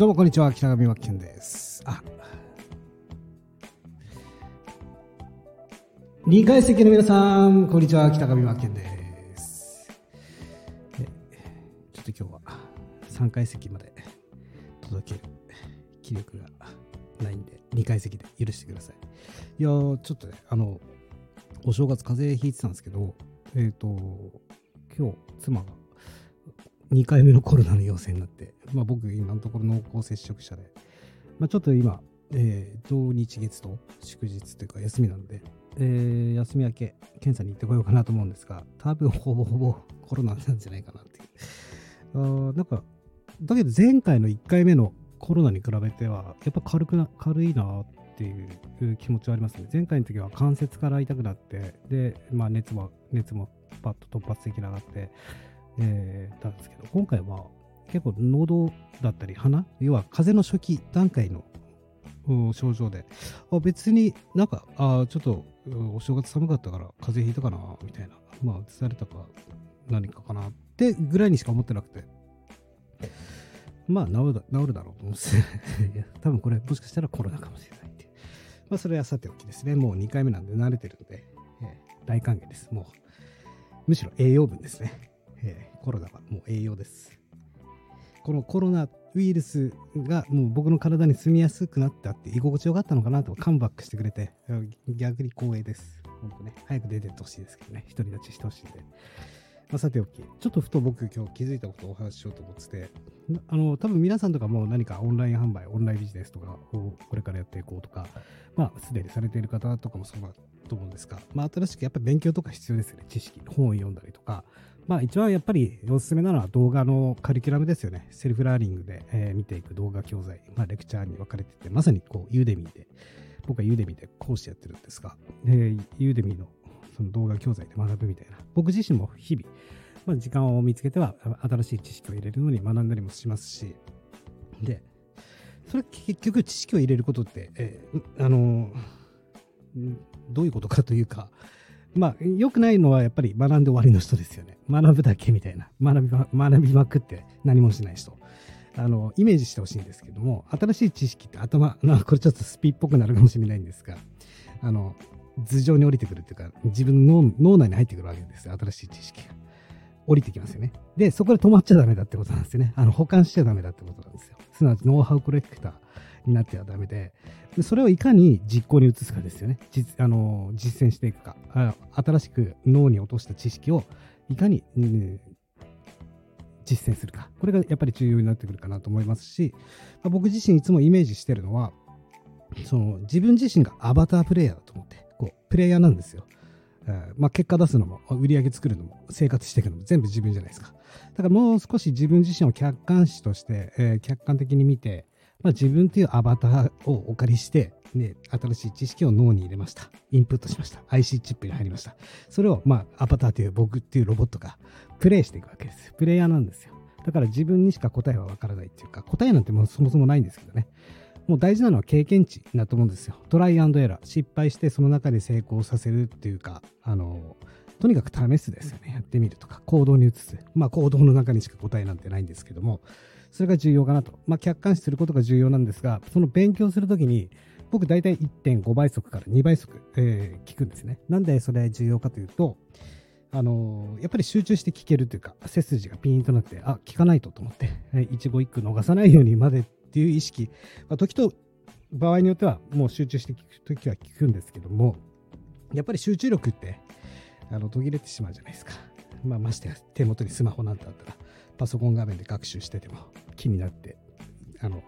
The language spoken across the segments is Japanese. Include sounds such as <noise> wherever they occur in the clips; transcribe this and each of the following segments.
どうもこんにちは、北上真剣です。あ、2階席の皆さん、こんにちは、北上真剣です。ちょっと今日は3階席まで届ける気力がないんで、2階席で許してください。いやー、ちょっとね、あの、お正月風邪ひいてたんですけど、えっ、ー、と、今日、妻が2回目のコロナの陽性になって、まあ、僕、今のところ濃厚接触者で、まあ、ちょっと今、えー、土日月と祝日というか休みなんで、えー、休み明け、検査に行ってこようかなと思うんですが、多分ほぼほぼコロナなんじゃないかなっていう。あなんか、だけど前回の1回目のコロナに比べては、やっぱ軽くな、軽いなっていう気持ちはありますね。前回の時は関節から痛くなって、で、まあ熱も、熱もパッと突発的に上がって、えー、たんですけど、今回は結構喉だったり鼻、要は風邪の初期段階の症状で、あ別になんか、あちょっとお正月寒かったから風邪ひいたかな、みたいな、まあ、移されたか何かかなってぐらいにしか思ってなくて、まあ治るだ治るだろうと思って <laughs> 多分これもしかしたらコロナかもしれないって。まあそれはさておきですね。もう2回目なんで慣れてるんで、えー、大歓迎です。もう、むしろ栄養分ですね。えー、コロナはもう栄養です。このコロナウイルスがもう僕の体に住みやすくなったって居心地よかったのかなとカムバックしてくれて逆に光栄です。本当ね、早く出てってほしいですけどね、独り立ちしてほしいんで。まあ、さておき、ちょっとふと僕今日気づいたことをお話ししようと思ってて、あの、多分皆さんとかも何かオンライン販売、オンラインビジネスとかをこれからやっていこうとか、まあ、すでにされている方とかもそうだと思うんですが、まあ、新しくやっぱり勉強とか必要ですよね。知識、本を読んだりとか、まあ一番やっぱりおすすめなのは動画のカリキュラムですよね。 self learning で、えー、見ていく動画教材、まあレクチャーに分かれてて、まさにこう Udemyで、僕は Udemyで講師やってるんですが、えー、 Udemyのその動画教材で学ぶみたいな、僕自身も日々、まあ、時間を見つけては新しい知識を入れるのに学んだりもしますし、で、それ結局知識を入れることって、えー、あのどういうことかというか、まあ、良くないのはやっぱり学んで終わりの人ですよね。学ぶだけみたいな。学びま学びまくって何もしない人。あの、イメージしてほしいんですけども、新しい知識って頭、な <laughs> これちょっとスピっぽくなるかもしれないんですが、あの、頭上に降りてくるっていうか、自分の脳内に入ってくるわけですよ。新しい知識が。降りてきますよね。で、そこで止まっちゃダメだってことなんですよね。あの、保管しちゃダメだってことなんですよ。すなわち、ノウハウコレクターになってはダメで、それをいかに実行に移すかですよね。実あの実践していくか。新しく脳に落とした知識をいかに、うん、実践するか。これがやっぱり重要になってくるかなと思いますし、まあ、僕自身いつもイメージしてるのは、その自分自身がアバタープレイヤーだと思って、こうプレイヤーなんですよ。まあ、結果出すのも、売り上げ作るのも、生活していくのも全部自分じゃないですか。だからもう少し自分自身を客観視として、えー、客観的に見て、まあ、自分というアバターをお借りして、ね、新しい知識を脳に入れました。インプットしました。IC チップに入りました。それを、まあ、アバターという僕っていうロボットがプレイしていくわけです。プレイヤーなんですよ。だから自分にしか答えはわからないっていうか、答えなんてもうそもそもないんですけどね。もう大事なのは経験値だと思うんですよ。トライエラー。失敗してその中で成功させるっていうか、あの、とにかく試すですよね。やってみるとか、行動に移す。まあ行動の中にしか答えなんてないんですけども、それが重要かなと。まあ、客観視することが重要なんですが、その勉強するときに、僕大体1.5倍速から2倍速、えー、聞くんですね。なんでそれ重要かというと、あのー、やっぱり集中して聞けるというか、背筋がピーンとなって、あ、聞かないとと思って、一語一句逃さないようにまでっていう意識、まあ、時と場合によってはもう集中して聞くときは聞くんですけども、やっぱり集中力ってあの途切れてしまうじゃないですか。まあ、ましてや手元にスマホなんてあったら、パソコン画面で学習してても気になってあの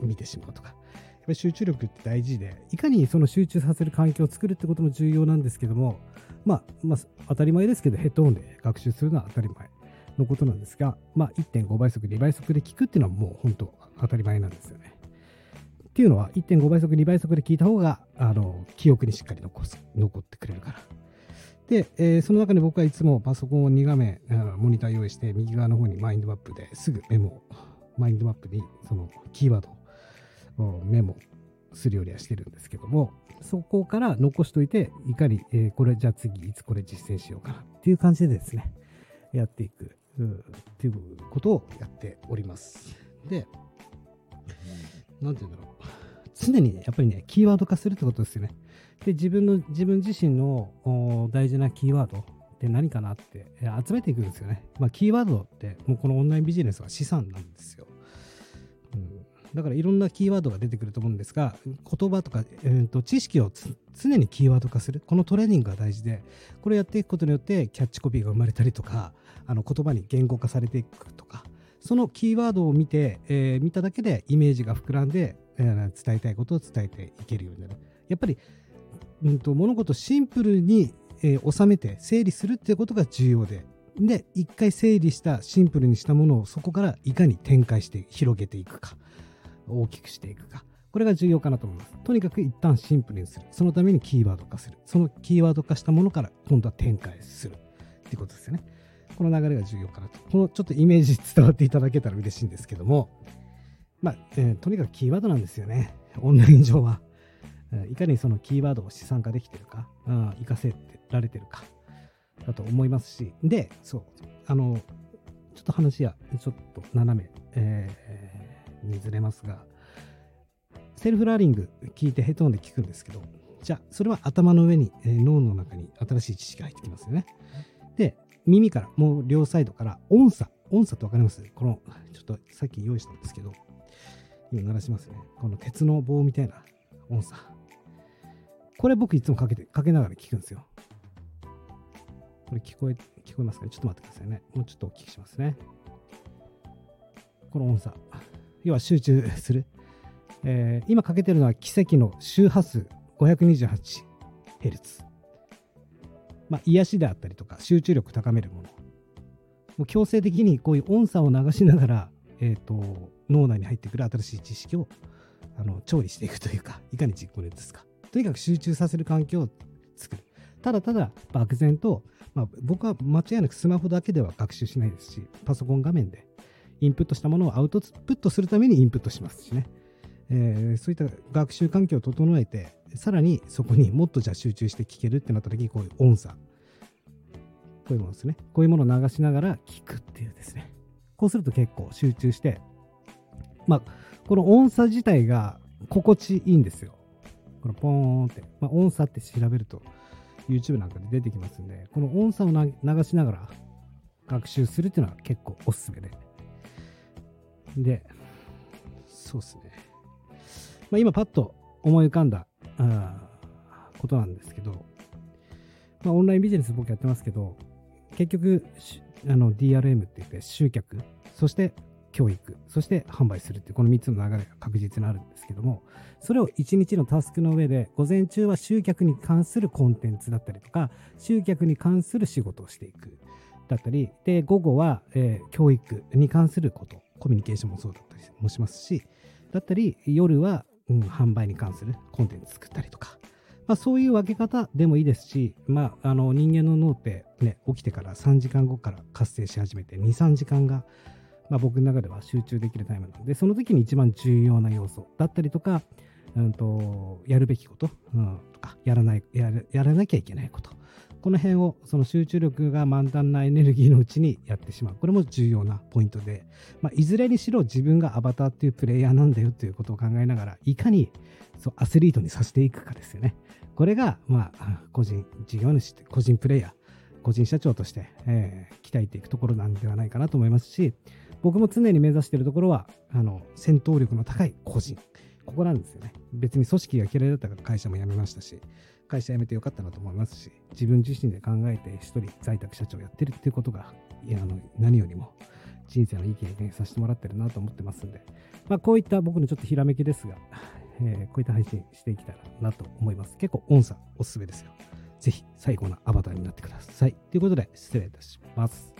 見てしまうとか。やっぱ集中力って大事で、いかにその集中させる環境を作るってことも重要なんですけども、まあ、まあ、当たり前ですけど、ヘッドホンで学習するのは当たり前のことなんですが、まあ、1.5倍速、2倍速で聞くっていうのはもう本当当たり前なんですよね。っていうのは、1.5倍速、2倍速で聞いた方が、あの、記憶にしっかり残す、残ってくれるから。で、えー、その中で僕はいつもパソコンを2画面、モニター用意して、右側の方にマインドマップですぐメモ、マインドマップにそのキーワードをメモするようにはしてるんですけども、そこから残しといて、いかに、えー、これじゃあ次いつこれ実践しようかなっていう感じでですね、やっていくうんっていうことをやっております。で、なんて言うんだろう。常に、やっぱりね、キーワード化するってことですよね。で、自分の、自分自身の大事なキーワードって何かなって集めていくんですよね。まあ、キーワードって、もうこのオンラインビジネスは資産なんですよ。うん、だからいろんなキーワードが出てくると思うんですが、言葉とか、えー、と知識を常にキーワード化する。このトレーニングが大事で、これをやっていくことによってキャッチコピーが生まれたりとか、あの言葉に言語化されていくとか、そのキーワードを見て、えー、見ただけでイメージが膨らんで、えー、伝えたいことを伝えていけるようになる。やっぱり、うんと、物事をシンプルに、えー、収めて整理するっていうことが重要で、で、一回整理したシンプルにしたものをそこからいかに展開して広げていくか、大きくしていくか。これが重要かなと思います。とにかく一旦シンプルにする。そのためにキーワード化する。そのキーワード化したものから今度は展開する。ってことですよね。この流れが重要かなと。このちょっとイメージ伝わっていただけたら嬉しいんですけども、まあ、えー、とにかくキーワードなんですよね。オンライン上は。いかにそのキーワードを資産化できてるか、うん、活かせられてるか、だと思いますし、で、そう、あの、ちょっと話はちょっと斜め、えー、にずれますが、 self learning 聞いてヘッドホンで聞くんですけど、じゃあ、それは頭の上に、えー、脳の中に新しい知識が入ってきますよね。で、耳から、もう両サイドから音差、音差ってわかります？この、ちょっとさっき用意したんですけど、今鳴らしますね。この鉄の棒みたいな音差。これ僕いつもかけて、かけながら聞くんですよ。これ聞こえ、聞こえますかね？ちょっと待ってくださいね。もうちょっとお聞きしますね。この音差。要は集中する。えー、今かけてるのは奇跡の周波数 528Hz。まあ、癒しであったりとか集中力高めるもの。もう強制的にこういう音差を流しながら、えっ、ー、と、脳内に入ってくる新しい知識をあの調理していくというか、いかに実行に移すか。とにかく集中させる環境を作る。ただただ漠然と、まあ、僕は間違いなくスマホだけでは学習しないですし、パソコン画面でインプットしたものをアウトプットするためにインプットしますしね。えー、そういった学習環境を整えて、さらにそこにもっとじゃあ集中して聞けるってなった時に、こういう音差。こういうものですね。こういうものを流しながら聞くっていうですね。こうすると結構集中して、まあ、この音差自体が心地いいんですよ。このポーンって。まあ、音差って調べると YouTube なんかで出てきますんで、この音差を流しながら学習するっていうのは結構おすすめで。で、そうですね。まあ、今パッと思い浮かんだあことなんですけど、まあ、オンラインビジネス僕やってますけど、結局、あの DRM って言って集客、そして教育、そして販売するっていうこの3つの流れが確実にあるんですけども、それを1日のタスクの上で、午前中は集客に関するコンテンツだったりとか、集客に関する仕事をしていくだったり、で、午後は、えー、教育に関すること、コミュニケーションもそうだったりもしますし、だったり、夜は、うん、販売に関するコンテンツ作ったりとか、まあ、そういう分け方でもいいですし、まあ、あの人間の脳って、ね、起きてから3時間後から活性し始めて2、3時間がまあ、僕の中では集中できるタイムなので、その時に一番重要な要素だったりとか、うんと、やるべきこと、うん、とかやらないややらなきゃいけないこと。この辺をその集中力が満タンなエネルギーのうちにやってしまう。これも重要なポイントで、まあ、いずれにしろ自分がアバターっていうプレイヤーなんだよということを考えながら、いかにそうアスリートにさせていくかですよね。これが、まあ、個人事業主、個人プレイヤー、個人社長として、えー、鍛えていくところなんではないかなと思いますし、僕も常に目指しているところは、あの、戦闘力の高い個人。ここなんですよね。別に組織が嫌いだったから会社も辞めましたし、会社辞めてよかったなと思いますし、自分自身で考えて一人在宅社長やってるっていうことが、いやあの何よりも人生のいい経験させてもらってるなと思ってますんで、まあ、こういった僕のちょっとひらめきですが、えー、こういった配信していきたいなと思います。結構音差おすすめですよ。ぜひ最後のアバターになってください。ということで失礼いたします。